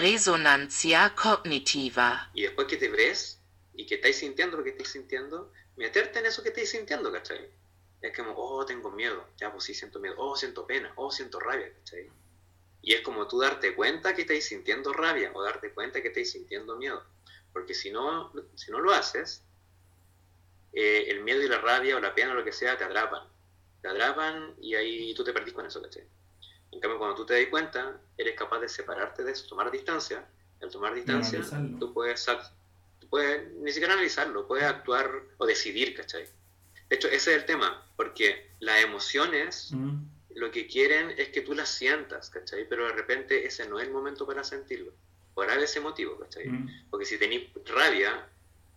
Resonancia cognitiva. Y después que te ves y que estáis sintiendo lo que estáis sintiendo, meterte en eso que estáis sintiendo, ¿cachai? Es como, oh, tengo miedo, ya pues sí siento miedo, oh, siento pena, oh, siento rabia, ¿cachai? Y es como tú darte cuenta que estáis sintiendo rabia o darte cuenta que estáis sintiendo miedo. Porque si no, si no lo haces, eh, el miedo y la rabia o la pena o lo que sea te atrapan. Te atrapan y ahí tú te perdís con eso, ¿cachai? En cambio, cuando tú te das cuenta, eres capaz de separarte de eso, tomar distancia. Al tomar distancia, tú puedes, tú puedes ni siquiera analizarlo, puedes actuar o decidir, ¿cachai? De hecho, ese es el tema, porque las emociones mm. lo que quieren es que tú las sientas, ¿cachai? Pero de repente ese no es el momento para sentirlo, por ese motivo, ¿cachai? Mm. Porque si tenés rabia,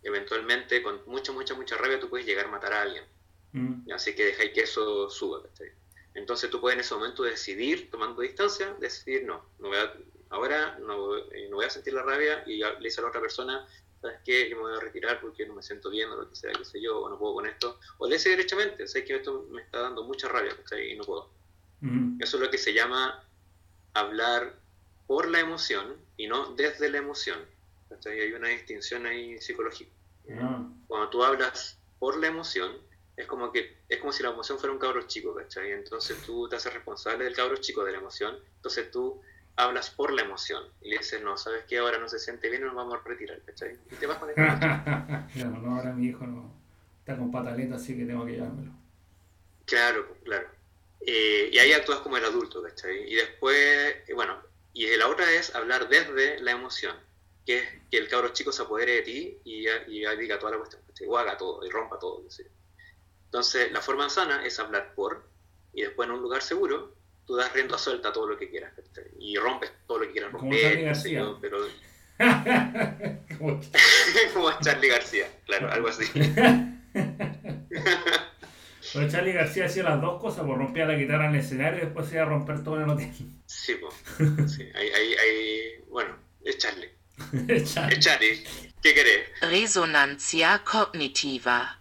eventualmente con mucha, mucha, mucha rabia tú puedes llegar a matar a alguien. Mm. Así que dejáis que eso suba, ¿cachai? Entonces tú puedes en ese momento decidir, tomando distancia, decidir, no, no voy a, ahora no, eh, no, voy a sentir la rabia y le dice a la otra persona, ¿sabes qué? Yo me voy a retirar porque no me siento bien o lo que sea, qué sé yo, o no puedo con esto. O le dice derechamente, sé que esto me está dando mucha rabia y no puedo. Eso es lo que se llama hablar por la emoción y no desde la emoción. Hay una distinción ahí psicológica. Ah. Cuando tú hablas por la emoción, es como que es como si la emoción fuera un cabro chico, ¿cachai? Entonces tú te haces responsable del cabro chico de la emoción, entonces tú hablas por la emoción y le dices, no, ¿sabes qué? Ahora no se siente bien, nos vamos a retirar, ¿cachai? Y te vas con el Claro, no, ahora mi hijo no está con pataleta, así que tengo que llevármelo. Claro, claro. Eh, y ahí actúas como el adulto, ¿cachai? Y después, eh, bueno, y la otra es hablar desde la emoción, que es que el cabro chico se apodere de ti y, y diga toda la cuestión, ¿cachai? O haga todo y rompa todo, ¿cachai? Entonces, la forma sana es hablar por, y después en un lugar seguro, tú das rienda suelta a todo lo que quieras, y rompes todo lo que quieras romper, García. pero... Como Charlie García, claro, algo así. Pero Charlie García hacía las dos cosas, pues rompía la guitarra en el escenario y después se iba a romper todo en el hotel. Sí, pues. Sí, ahí, ahí, ahí, bueno, es Charlie. es Charlie. Es Charlie. ¿Qué querés? Resonancia cognitiva.